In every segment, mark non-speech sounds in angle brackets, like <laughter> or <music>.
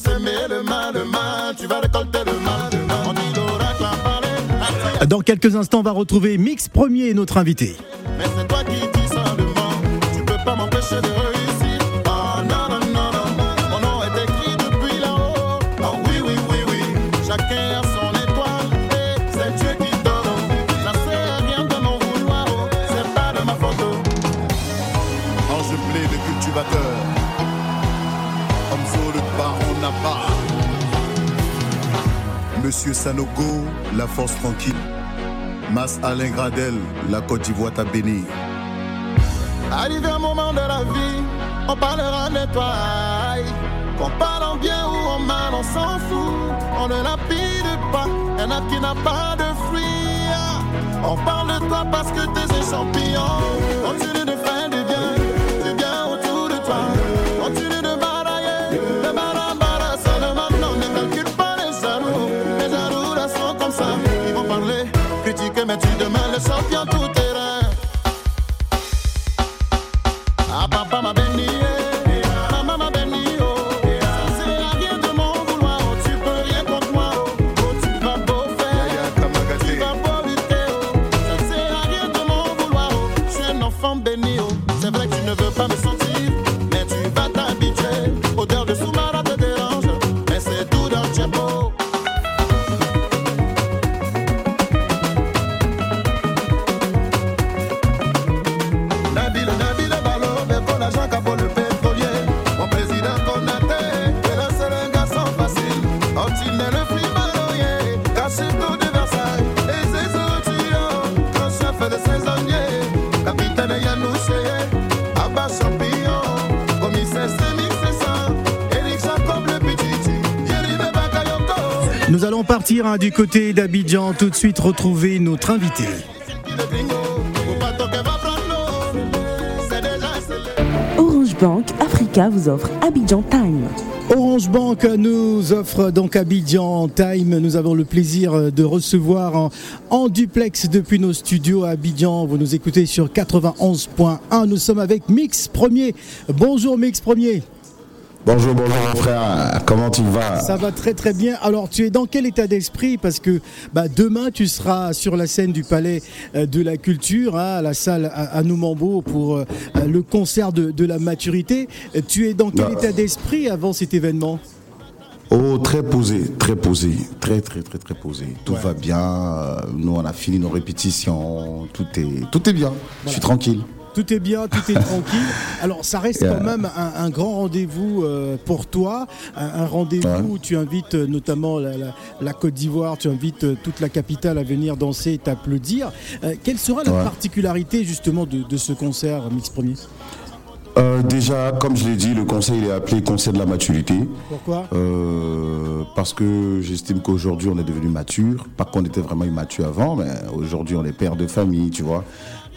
t'as semé le mal, le mal, tu vas récolter le mal, le mal. On dit l'oracle a parlé. Dans quelques instants, on va retrouver Mix Premier, notre invité. Mais Monsieur Sanogo, la force tranquille. Mas Alain Gradel, la Côte d'Ivoire t'a béni. Arrivé un moment de la vie, on parlera de toi. Qu'on parle en bien ou en mal, on s'en fout. On ne lapide pas, un arbre qui n'a pas de fruits. On parle de toi parce que t'es un champignon. Continue de faire du bien, partir hein, du côté d'Abidjan, tout de suite retrouver notre invité. Orange Bank Africa vous offre Abidjan Time. Orange Bank nous offre donc Abidjan Time. Nous avons le plaisir de recevoir en, en duplex depuis nos studios à Abidjan. Vous nous écoutez sur 91.1. Nous sommes avec Mix Premier. Bonjour Mix Premier. Bonjour, bonjour mon frère, comment tu vas? Ça va très très bien. Alors tu es dans quel état d'esprit? Parce que bah, demain tu seras sur la scène du Palais euh, de la Culture, hein, à la salle à, à Noumambo pour euh, le concert de, de la maturité. Euh, Tu es dans quel Bah. état d'esprit avant cet événement? Oh, très posé, très posé, très très très très posé. Tout va bien, euh, nous on a fini nos répétitions, tout est, tout est bien, je suis tranquille. Tout est bien, tout est tranquille. <laughs> Alors, ça reste Yeah. quand même un, un grand rendez-vous euh, pour toi, un, un rendez-vous Ouais. où tu invites euh, notamment la, la- la Côte d'Ivoire, tu invites euh, toute la capitale à venir danser et t'applaudir. Euh, quelle sera la Ouais. particularité justement de, de ce concert Mix Premier? Euh, déjà, comme je l'ai dit, le conseil il est appelé conseil de la maturité. Pourquoi? Euh, parce que j'estime qu'aujourd'hui on est devenu mature, pas qu'on était vraiment immature avant, mais aujourd'hui on est père de famille, tu vois.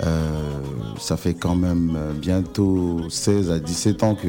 Euh, ça fait quand même euh, bientôt 16 à 17 ans que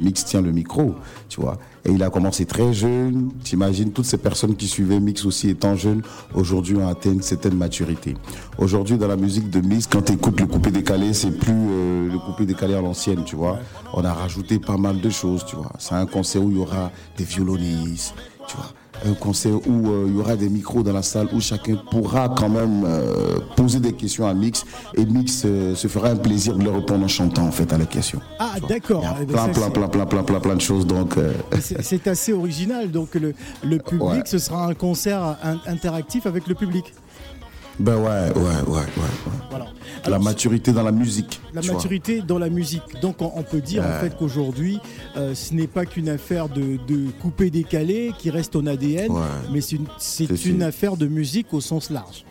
Mix tient le micro, tu vois. Et il a commencé très jeune. T'imagines toutes ces personnes qui suivaient Mix aussi étant jeunes, aujourd'hui ont atteint une certaine maturité. Aujourd'hui dans la musique de Mix, quand tu écoutes le coupé décalé, c'est plus euh, le coupé décalé à l'ancienne, tu vois. On a rajouté pas mal de choses, tu vois. C'est un concert où il y aura des violonistes, tu vois un concert où euh, il y aura des micros dans la salle où chacun pourra quand même euh, poser des questions à Mix et Mix euh, se fera un plaisir de leur répondre en chantant en fait à la question. Ah, d'accord. Eh ben, plein, plein, plein, plein, plein, plein, plein de choses donc. C'est assez original. Donc, le, le public, Ouais. ce sera un concert in- interactif avec le public. Ben ouais, ouais, ouais, ouais. ouais. Voilà. la maturité dans la musique. La vois. maturité dans la musique. Donc on, on peut dire en fait qu'aujourd'hui, euh, ce n'est pas qu'une affaire de, de couper décalé qui reste ton ADN, Ouais. mais c'est une, affaire de musique au sens large.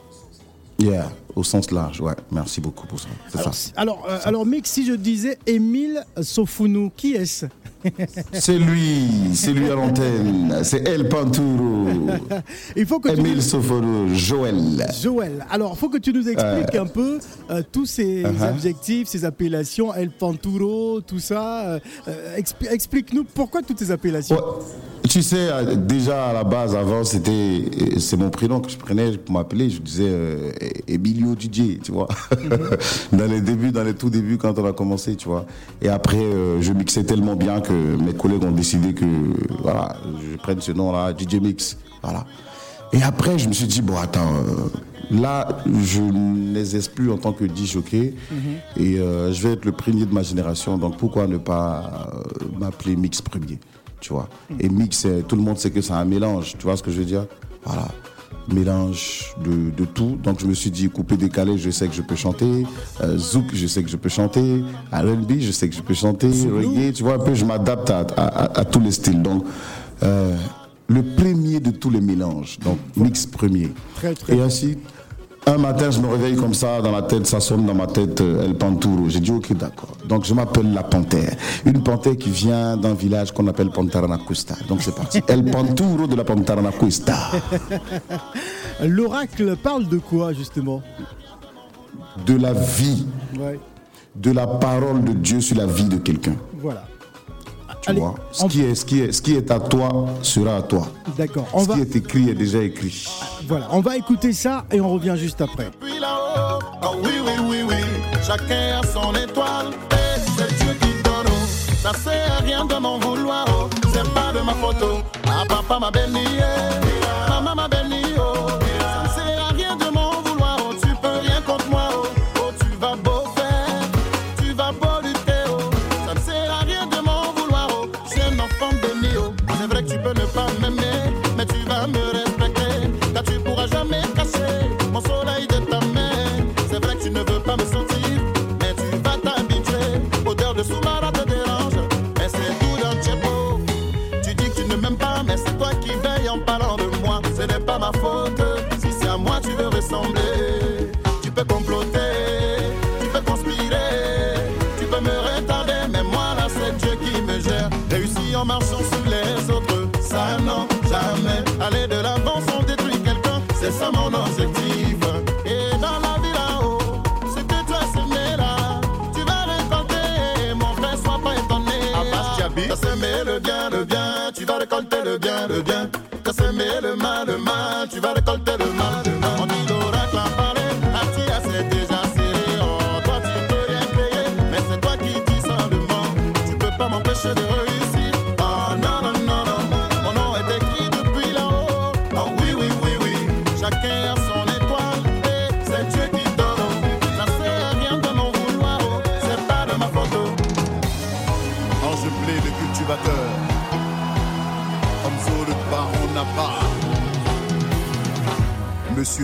Yeah, au sens large, ouais. Merci beaucoup pour ça. Alors, ça. si- alors, euh, alors mec, si je disais Émile Sofounou, qui est-ce <laughs> C'est lui, c'est lui à l'antenne. C'est El Panturo, <laughs> Il faut que tu Emile nous... Joël. Joël, alors faut que tu nous expliques un peu euh, tous ces Uh-huh. adjectifs, ces appellations, El Panturo, tout ça. euh, euh, expli- Explique-nous pourquoi toutes ces appellations. Ouais. Tu sais, euh, déjà à la base, avant, c'était, c'est mon prénom que je prenais pour m'appeler. Je disais euh, Emilio DJ, tu vois. <laughs> dans les débuts, dans les tout débuts, quand on a commencé, tu vois. Et après, euh, je mixais tellement bien que mes collègues ont décidé que, voilà, je prenne ce nom-là, DJ Mix. Voilà. Et après, je me suis dit, bon, attends, là, je n'existe plus en tant que DJ jockey. Et je vais être le premier de ma génération. Donc, pourquoi ne pas m'appeler Mix Premier? Tu vois. Et mix, tout le monde sait que c'est un mélange, tu vois ce que je veux dire? Voilà, mélange de, tout. Donc je me suis dit, coupé décalé, je sais que je peux chanter. Euh, zouk, je sais que je peux chanter. R&B, je sais que je peux chanter. Reggae, tu vois, un peu, je m'adapte à, tous les styles. Donc, euh, le premier de tous les mélanges, donc mix premier. Et ainsi, un matin, je me réveille comme ça, dans la tête, ça sonne dans ma tête, euh, El Panturo. J'ai dit, ok, d'accord. Donc, je m'appelle la panthère. Une panthère qui vient d'un village qu'on appelle Pantaranacusta. Donc, c'est parti. El Panturo de la Pantaranacusta. <laughs> L'oracle parle de quoi, justement? De la vie. De la parole de Dieu sur la vie de quelqu'un. Voilà. Tu vois, ce, qui est, ce, qui est, ce qui est à toi sera à toi. D'accord. Ce qui est écrit est déjà écrit. Voilà, on va écouter ça et on revient juste après. Puis là-haut, oh oui, oui, oui, oui, chacun a son étoile et c'est Dieu qui donne. Ça sert à rien de m'en vouloir, oh. c'est pas de ma photo. Ah, papa m'a béni, Marchant sur les autres, ça non, jamais. Aller de l'avant sans détruire quelqu'un, c'est ça mon objectif.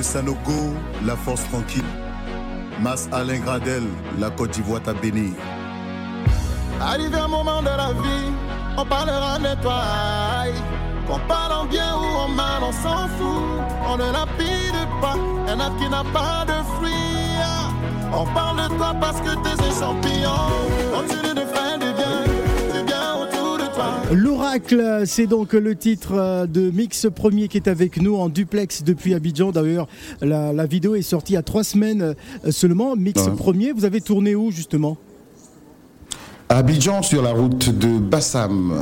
Sanogo, la force tranquille. Mas Alain Gradel, la Côte d'Ivoire t'a béni. Arrivé un moment de la vie, on parlera de toi. Qu'on parle en bien ou en mal, on s'en fout. On ne lapide pas, un arbre qui n'a pas de fruits. On parle de toi parce que t'es un champignon. L'oracle, c'est donc le titre euh, de Mix Premier qui est avec nous en duplex depuis Abidjan. D'ailleurs, la, la vidéo est sortie il y a trois semaines euh, seulement. Mix Ouais. Premier, vous avez tourné où justement? Abidjan, sur la route de Bassam.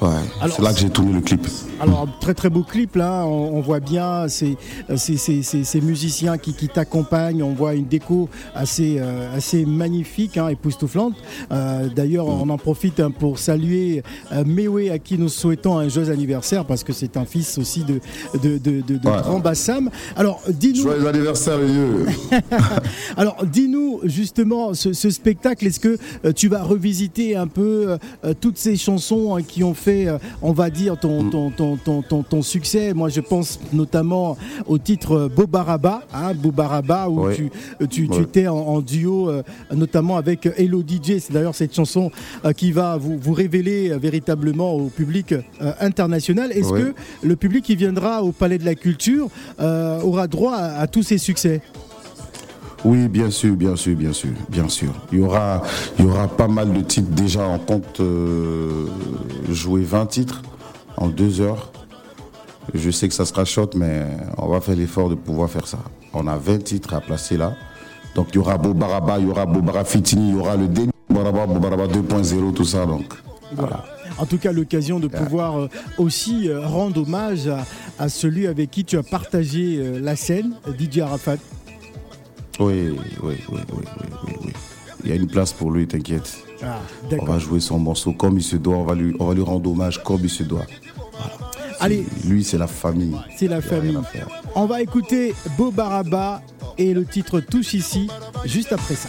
Ouais, c'est là que j'ai tourné le clip. Alors, très très beau clip là, on, on voit bien ces, ces, ces- ces- ces musiciens qui, qui t'accompagnent, on voit une déco assez, euh, assez magnifique, hein, époustouflante. Euh, D'ailleurs, on en profite hein, pour saluer euh, Mewe à qui nous souhaitons un joyeux anniversaire parce que c'est un fils aussi de, de, de, de- de Ouais. Grand Bassam. Alors, dis-nous. Joyeux anniversaire, vieux. <laughs> Alors, dis-nous justement ce, ce spectacle. Est-ce que euh, tu vas revisiter un peu euh, euh, toutes ces chansons hein, qui ont fait, on va dire, ton, ton, ton, ton, ton, ton succès? Moi, je pense notamment au titre Bobaraba, hein, Bobaraba, où Ouais. tu, tu, tu Ouais. étais en, en duo, euh, notamment avec Hello DJ. C'est d'ailleurs cette chanson euh, qui va vous, vous révéler euh, véritablement au public international. Est-ce Ouais. que le public qui viendra au Palais de la Culture aura droit à- à tous ces succès? Oui, bien sûr, bien sûr, bien sûr, bien sûr. Il y aura, il y aura pas mal de titres déjà. On compte euh, jouer 20 titres en deux heures. Je sais que ça sera short, mais on va faire l'effort de pouvoir faire ça. On a 20 titres à placer là. Donc il y aura Bobaraba, il y aura Bobara Fitini, il y aura le Déni Bobaraba, Bobaraba 2.0, tout ça. Donc voilà. en tout cas l'occasion de pouvoir euh, aussi euh, rendre hommage à, celui avec qui tu as partagé la scène, Didier Arafat. Oui, oui, oui, oui, oui, Il y a une place pour lui, t'inquiète. Ah, on va jouer son morceau comme il se doit, on va lui, on va lui rendre hommage comme il se doit. Allez. Lui, c'est la famille. C'est la famille. On va écouter Beau Baraba et le titre Touche ici, juste après ça.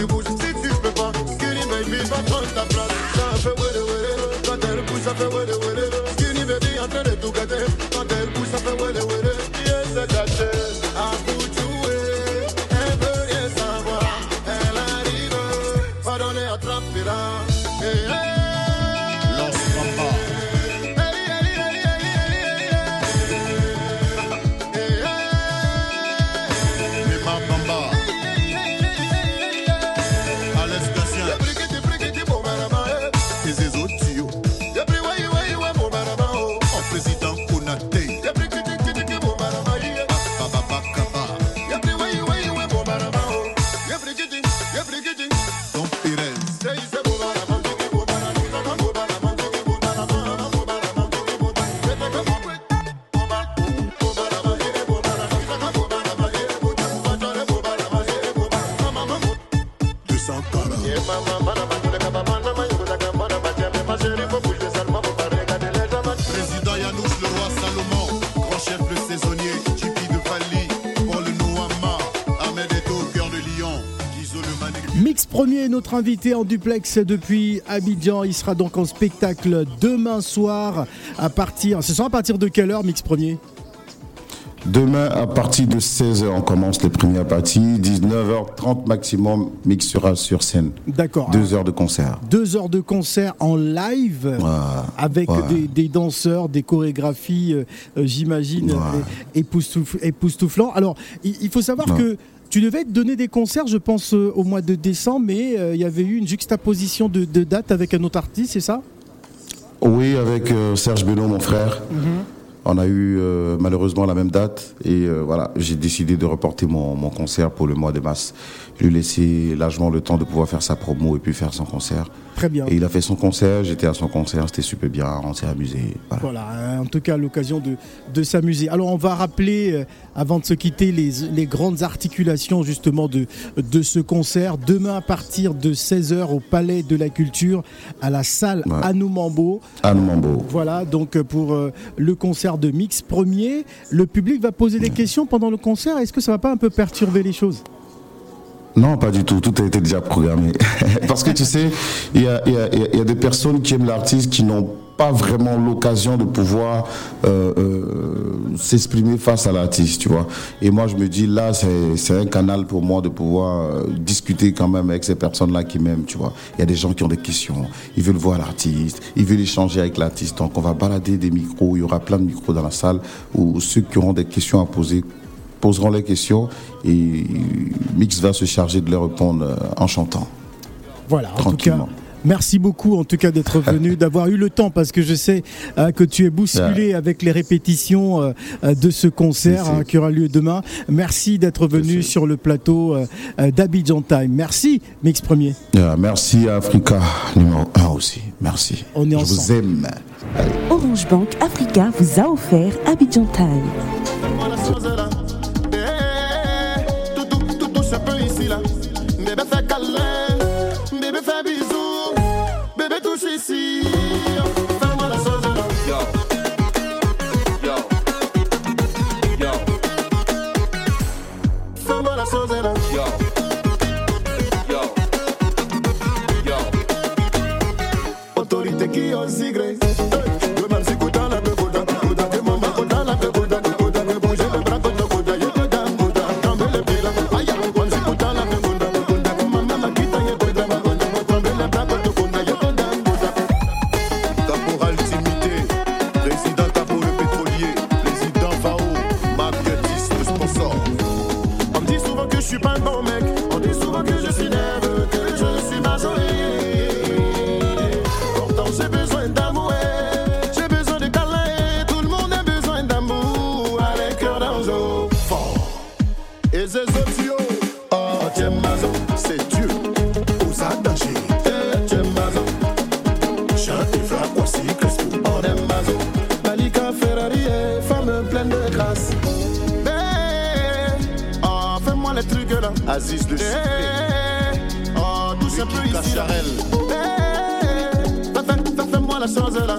you go, sit notre invité en duplex depuis Abidjan. Il sera donc en spectacle demain soir à partir. Ce sera à partir de quelle heure, Mix Premier? Demain, à partir de 16h, on commence les premières parties. 19h30 maximum, Mix sera sur scène. D'accord. Deux heures de concert. Deux heures de concert en live avec Des, danseurs, des chorégraphies, euh, euh, j'imagine, époustouflants. Alors, il, faut savoir que tu devais te donner des concerts, je pense, euh, au mois de décembre, mais euh, il y avait eu une juxtaposition de, dates avec un autre artiste, c'est ça? Oui, avec euh, Serge Benoît, mon frère. Mhm. On a eu malheureusement la même date et voilà, j'ai décidé de reporter mon, mon, concert pour le mois de mars lui laisser largement le temps de pouvoir faire sa promo et puis faire son concert. Très bien. Et il a fait son concert, j'étais à son concert, c'était super bien, on s'est amusé. Voilà. en tout cas l'occasion de, de s'amuser. Alors on va rappeler, euh, avant de se quitter, les, les, grandes articulations justement de, de ce concert. Demain à partir de 16h au Palais de la Culture, à la salle ouais. Anoumambo. Anoumambo. Voilà, donc euh, pour euh, le concert de Mix Premier, le public va poser des questions pendant le concert. Est-ce que ça va pas un peu perturber les choses? Non, pas du tout. Tout a été déjà programmé. <laughs> Parce que tu sais, il y a, des personnes qui aiment l'artiste qui n'ont pas vraiment l'occasion de pouvoir euh, euh, s'exprimer face à l'artiste, tu vois. Et moi, je me dis, là, c'est un canal pour moi de pouvoir euh, discuter quand même avec ces personnes-là qui m'aiment, tu vois. Il y a des gens qui ont des questions, ils veulent voir l'artiste, ils veulent échanger avec l'artiste. Donc, on va balader des micros, il y aura plein de micros dans la salle où ceux qui auront des questions à poser poseront les questions et Mix va se charger de les répondre en chantant. Voilà, en tout cas, Merci beaucoup en tout cas d'être venu, <laughs> d'avoir eu le temps parce que je sais euh, que tu es bousculé avec les répétitions euh, euh, de ce concert hein, qui aura lieu demain. Merci d'être venu sur le plateau d'Abidjan Time. Merci Mix Premier. merci Africa numéro 1 aussi. Merci. On est Je vous aime. Orange Bank Africa vous a offert Abidjan Time. no secret. Eh, oh, tout ça peut ici. Cacharel. Eh, Fais-moi la chose là.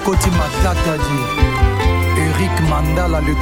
ekoti makata di erik mandala le